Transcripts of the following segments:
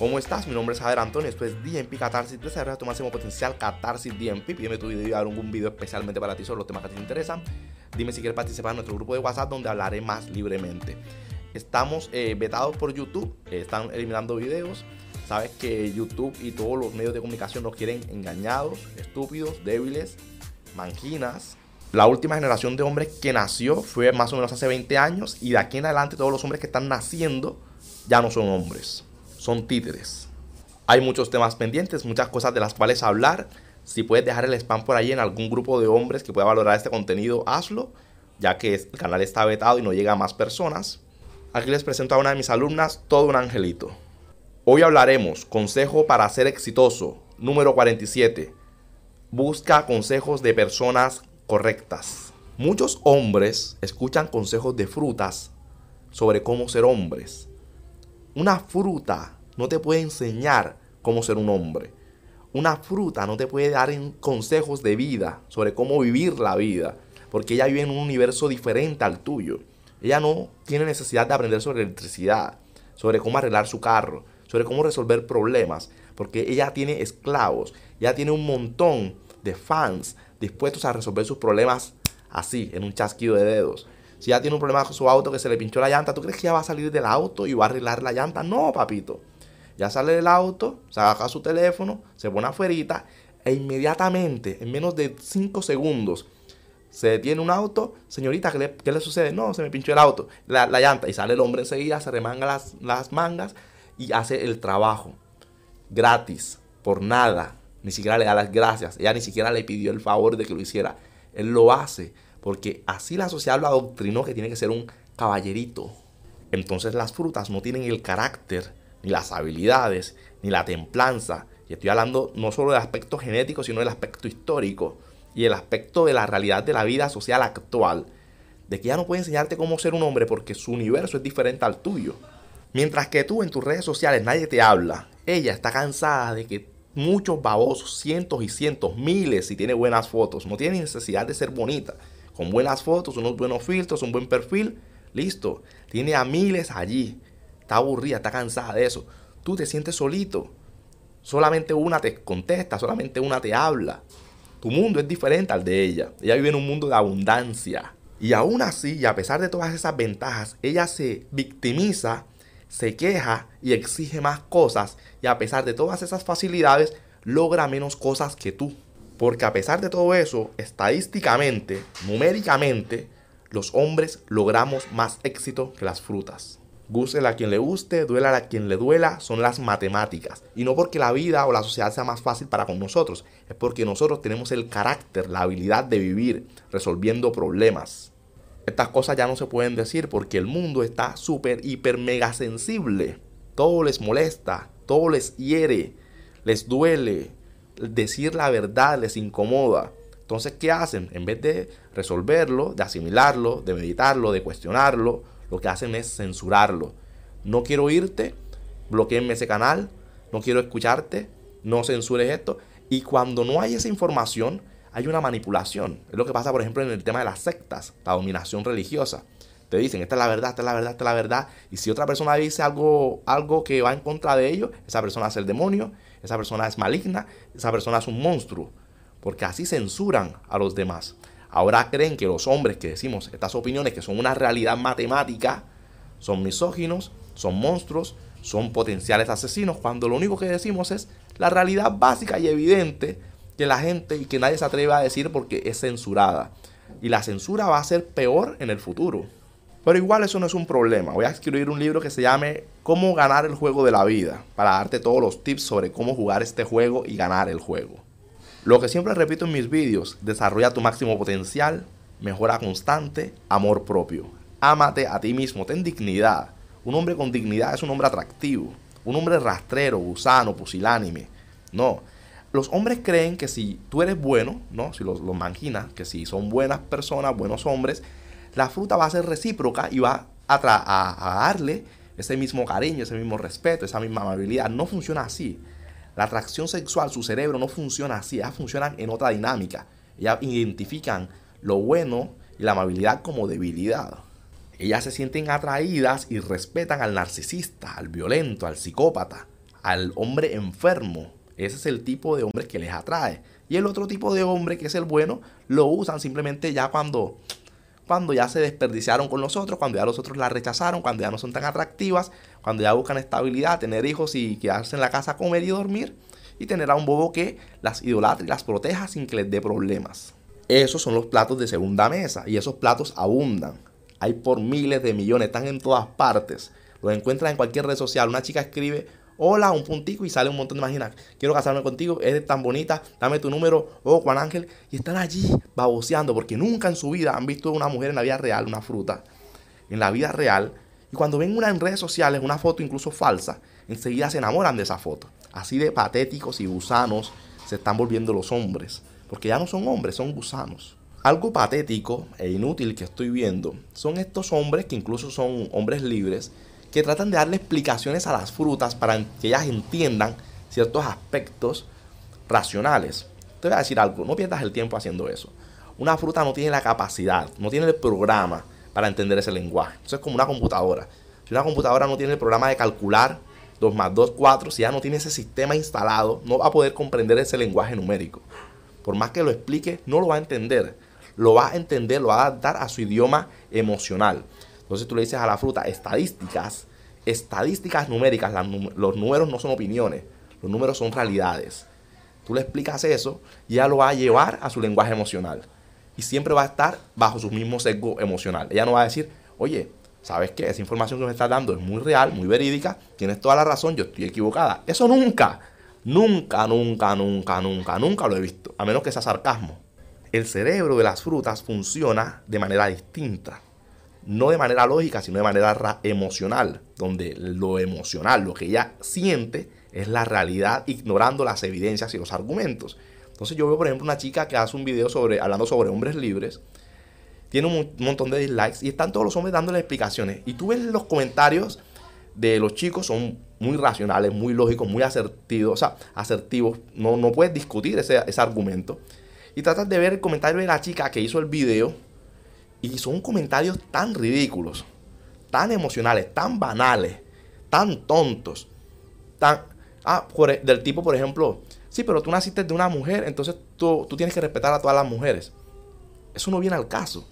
¿Cómo estás? Mi nombre es Javier Antonio, esto es DMP Catarsis, desarrolla tu máximo potencial Catarsis DMP. Pídeme tu video y algún video especialmente para ti sobre los temas que te interesan. Dime si quieres participar en nuestro grupo de WhatsApp donde hablaré más libremente. Estamos eh, vetados por YouTube, están eliminando videos. Sabes que YouTube y todos los medios de comunicación nos quieren engañados, estúpidos, débiles, manquinas. La última generación de hombres que nació fue más o menos hace 20 años y de aquí en adelante todos los hombres que están naciendo ya no son hombres son títeres. Hay muchos temas pendientes, muchas cosas de las cuales hablar. Si puedes dejar el spam por ahí en algún grupo de hombres que pueda valorar este contenido, hazlo, ya que el canal está vetado y no llega a más personas. Aquí les presento a una de mis alumnas, todo un angelito. Hoy hablaremos consejo para ser exitoso, número 47. Busca consejos de personas correctas. Muchos hombres escuchan consejos de frutas sobre cómo ser hombres una fruta no te puede enseñar cómo ser un hombre. Una fruta no te puede dar consejos de vida sobre cómo vivir la vida, porque ella vive en un universo diferente al tuyo. Ella no tiene necesidad de aprender sobre electricidad, sobre cómo arreglar su carro, sobre cómo resolver problemas, porque ella tiene esclavos, ella tiene un montón de fans dispuestos a resolver sus problemas así, en un chasquido de dedos. Si ya tiene un problema con su auto que se le pinchó la llanta, ¿tú crees que ya va a salir del auto y va a arreglar la llanta? No, papito. Ya sale del auto, saca su teléfono, se pone afuera e inmediatamente, en menos de 5 segundos, se detiene un auto. Señorita, ¿qué le, sucede? No, se me pinchó el auto, la, llanta. Y sale el hombre enseguida, se remanga las, las mangas y hace el trabajo. Gratis, por nada. Ni siquiera le da las gracias. Ella ni siquiera le pidió el favor de que lo hiciera. Él lo hace porque así la sociedad lo adoctrinó que tiene que ser un caballerito. Entonces las frutas no tienen el carácter, ni las habilidades, ni la templanza. Y estoy hablando no solo del aspecto genético, sino del aspecto histórico y el aspecto de la realidad de la vida social actual. De que ella no puede enseñarte cómo ser un hombre porque su universo es diferente al tuyo. Mientras que tú en tus redes sociales nadie te habla, ella está cansada de que muchos babosos, cientos y cientos, miles, si tiene buenas fotos, no tiene necesidad de ser bonita con buenas fotos, unos buenos filtros, un buen perfil, listo. Tiene a miles allí. Está aburrida, está cansada de eso. Tú te sientes solito. Solamente una te contesta, solamente una te habla. Tu mundo es diferente al de ella. Ella vive en un mundo de abundancia. Y aún así, y a pesar de todas esas ventajas, ella se victimiza, se queja y exige más cosas. Y a pesar de todas esas facilidades, logra menos cosas que tú. Porque a pesar de todo eso, estadísticamente, numéricamente, los hombres logramos más éxito que las frutas. Guste a quien le guste, duela a quien le duela, son las matemáticas. Y no porque la vida o la sociedad sea más fácil para con nosotros, es porque nosotros tenemos el carácter, la habilidad de vivir resolviendo problemas. Estas cosas ya no se pueden decir porque el mundo está súper, hiper, mega sensible. Todo les molesta, todo les hiere, les duele, decir la verdad les incomoda. Entonces, ¿qué hacen? En vez de resolverlo, de asimilarlo, de meditarlo, de cuestionarlo, lo que hacen es censurarlo. No quiero oírte, bloqueenme ese canal, no quiero escucharte, no censures esto. Y cuando no hay esa información, hay una manipulación. Es lo que pasa, por ejemplo, en el tema de las sectas, la dominación religiosa. Te dicen, esta es la verdad, esta es la verdad, esta es la verdad. Y si otra persona dice algo, algo que va en contra de ellos, esa persona es el demonio, esa persona es maligna, esa persona es un monstruo. Porque así censuran a los demás. Ahora creen que los hombres que decimos estas opiniones, que son una realidad matemática, son misóginos, son monstruos, son potenciales asesinos, cuando lo único que decimos es la realidad básica y evidente que la gente y que nadie se atreve a decir porque es censurada. Y la censura va a ser peor en el futuro. Pero igual eso no es un problema. Voy a escribir un libro que se llame Cómo ganar el juego de la vida, para darte todos los tips sobre cómo jugar este juego y ganar el juego. Lo que siempre repito en mis vídeos, desarrolla tu máximo potencial, mejora constante, amor propio. Ámate a ti mismo, ten dignidad. Un hombre con dignidad es un hombre atractivo, un hombre rastrero, gusano, pusilánime. No, los hombres creen que si tú eres bueno, ¿no? Si los, los que si son buenas personas, buenos hombres, la fruta va a ser recíproca y va a, darle ese mismo cariño, ese mismo respeto, esa misma amabilidad. No funciona así. La atracción sexual, su cerebro no funciona así, ellas funcionan en otra dinámica. Ellas identifican lo bueno y la amabilidad como debilidad. Ellas se sienten atraídas y respetan al narcisista, al violento, al psicópata, al hombre enfermo. Ese es el tipo de hombre que les atrae. Y el otro tipo de hombre, que es el bueno, lo usan simplemente ya cuando, cuando ya se desperdiciaron con nosotros, cuando ya los otros la rechazaron, cuando ya no son tan atractivas, cuando ya buscan estabilidad, tener hijos y quedarse en la casa a comer y dormir. Y tener a un bobo que las idolatre y las proteja sin que les dé problemas. Esos son los platos de segunda mesa y esos platos abundan. Hay por miles de millones, están en todas partes. Los encuentras en cualquier red social. Una chica escribe, hola, un puntico y sale un montón de imaginas. Quiero casarme contigo, eres tan bonita, dame tu número, oh Juan Ángel. Y están allí baboseando porque nunca en su vida han visto una mujer en la vida real, una fruta. En la vida real. Y cuando ven una en redes sociales, una foto incluso falsa, enseguida se enamoran de esa foto. Así de patéticos y gusanos se están volviendo los hombres porque ya no son hombres, son gusanos. Algo patético e inútil que estoy viendo son estos hombres, que incluso son hombres libres, que tratan de darle explicaciones a las frutas para que ellas entiendan ciertos aspectos racionales. Te voy a decir algo, no pierdas el tiempo haciendo eso. Una fruta no tiene la capacidad, no tiene el programa para entender ese lenguaje. Eso es como una computadora. Si una computadora no tiene el programa de calcular 2 más 2, 4, si ya no tiene ese sistema instalado, no va a poder comprender ese lenguaje numérico por más que lo explique, no lo va a entender. Lo va a entender, lo va a adaptar a su idioma emocional. Entonces tú le dices a la fruta estadísticas, estadísticas numéricas, los números no son opiniones, los números son realidades. Tú le explicas eso y ella lo va a llevar a su lenguaje emocional. Y siempre va a estar bajo su mismo sesgo emocional. Ella no va a decir, oye, ¿sabes qué? Esa información que me estás dando es muy real, muy verídica, tienes toda la razón, yo estoy equivocada. Eso nunca. Nunca, nunca, nunca, nunca, nunca lo he visto, a menos que sea sarcasmo. El cerebro de las frutas funciona de manera distinta, no de manera lógica, sino de manera emocional, donde lo emocional, lo que ella siente, es la realidad, ignorando las evidencias y los argumentos. Entonces yo veo, por ejemplo, una chica que hace un video sobre, hablando sobre hombres libres, tiene un montón de dislikes y están todos los hombres dándole explicaciones. Y tú ves los comentarios de los chicos, son muy racionales, muy lógicos, muy asertivos, o sea, asertivos. No, no puedes discutir ese, ese argumento. Y tratas de ver el comentario de la chica que hizo el video. Y son comentarios tan ridículos, tan emocionales, tan banales, tan tontos, tan... Ah, e, del tipo, por ejemplo, sí, pero tú naciste de una mujer, entonces tú, tú tienes que respetar a todas las mujeres. Eso no viene al caso.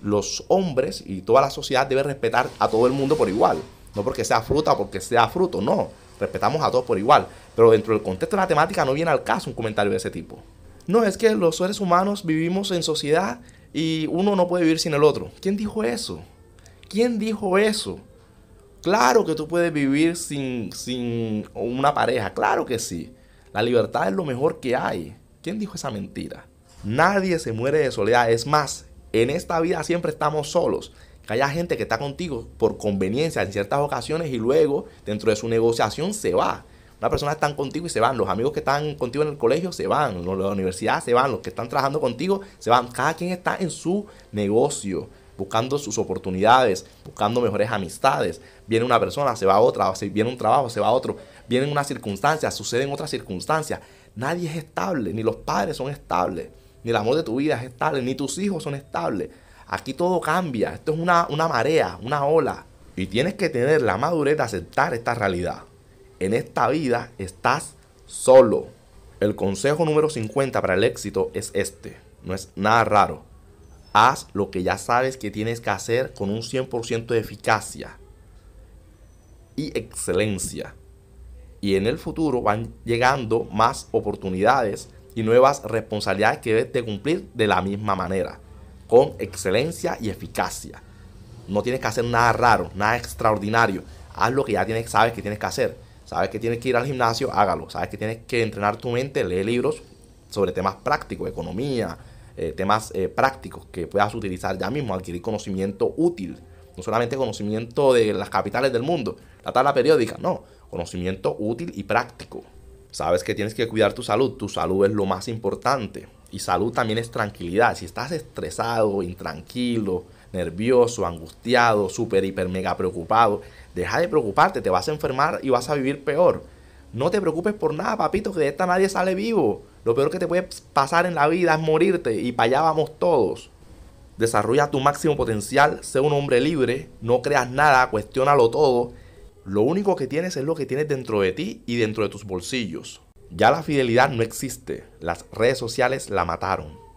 Los hombres y toda la sociedad debe respetar a todo el mundo por igual. No porque sea fruta o porque sea fruto, no. Respetamos a todos por igual. Pero dentro del contexto de la temática no viene al caso un comentario de ese tipo. No, es que los seres humanos vivimos en sociedad y uno no puede vivir sin el otro. ¿Quién dijo eso? ¿Quién dijo eso? Claro que tú puedes vivir sin, sin una pareja, claro que sí. La libertad es lo mejor que hay. ¿Quién dijo esa mentira? Nadie se muere de soledad. Es más, en esta vida siempre estamos solos que haya gente que está contigo por conveniencia en ciertas ocasiones y luego dentro de su negociación se va. Una persona está contigo y se van. Los amigos que están contigo en el colegio se van. Los de la universidad se van. Los que están trabajando contigo se van. Cada quien está en su negocio, buscando sus oportunidades, buscando mejores amistades. Viene una persona, se va a otra. Viene un trabajo, se va a otro. Vienen unas circunstancias, suceden otras circunstancias. Nadie es estable. Ni los padres son estables. Ni el amor de tu vida es estable. Ni tus hijos son estables. Aquí todo cambia. Esto es una, marea, una ola. Y tienes que tener la madurez de aceptar esta realidad. En esta vida estás solo. El consejo número 50 para el éxito es este. No es nada raro. Haz lo que ya sabes que tienes que hacer con un 100% de eficacia y excelencia. Y en el futuro van llegando más oportunidades y nuevas responsabilidades que debes de cumplir de la misma manera con excelencia y eficacia. No tienes que hacer nada raro, nada extraordinario. Haz lo que ya tienes, sabes que tienes que hacer. Sabes que tienes que ir al gimnasio, hágalo. Sabes que tienes que entrenar tu mente, lee libros sobre temas prácticos, economía, eh, temas eh, prácticos que puedas utilizar ya mismo, adquirir conocimiento útil. No solamente conocimiento de las capitales del mundo, la tabla periódica, no, conocimiento útil y práctico. Sabes que tienes que cuidar tu salud, tu salud es lo más importante. Y salud también es tranquilidad. Si estás estresado, intranquilo, nervioso, angustiado, súper, hiper, mega preocupado, deja de preocuparte, te vas a enfermar y vas a vivir peor. No te preocupes por nada, papito, que de esta nadie sale vivo. Lo peor que te puede pasar en la vida es morirte y para allá vamos todos. Desarrolla tu máximo potencial, sé un hombre libre, no creas nada, cuestiónalo todo. Lo único que tienes es lo que tienes dentro de ti y dentro de tus bolsillos. Ya la fidelidad no existe. Las redes sociales la mataron.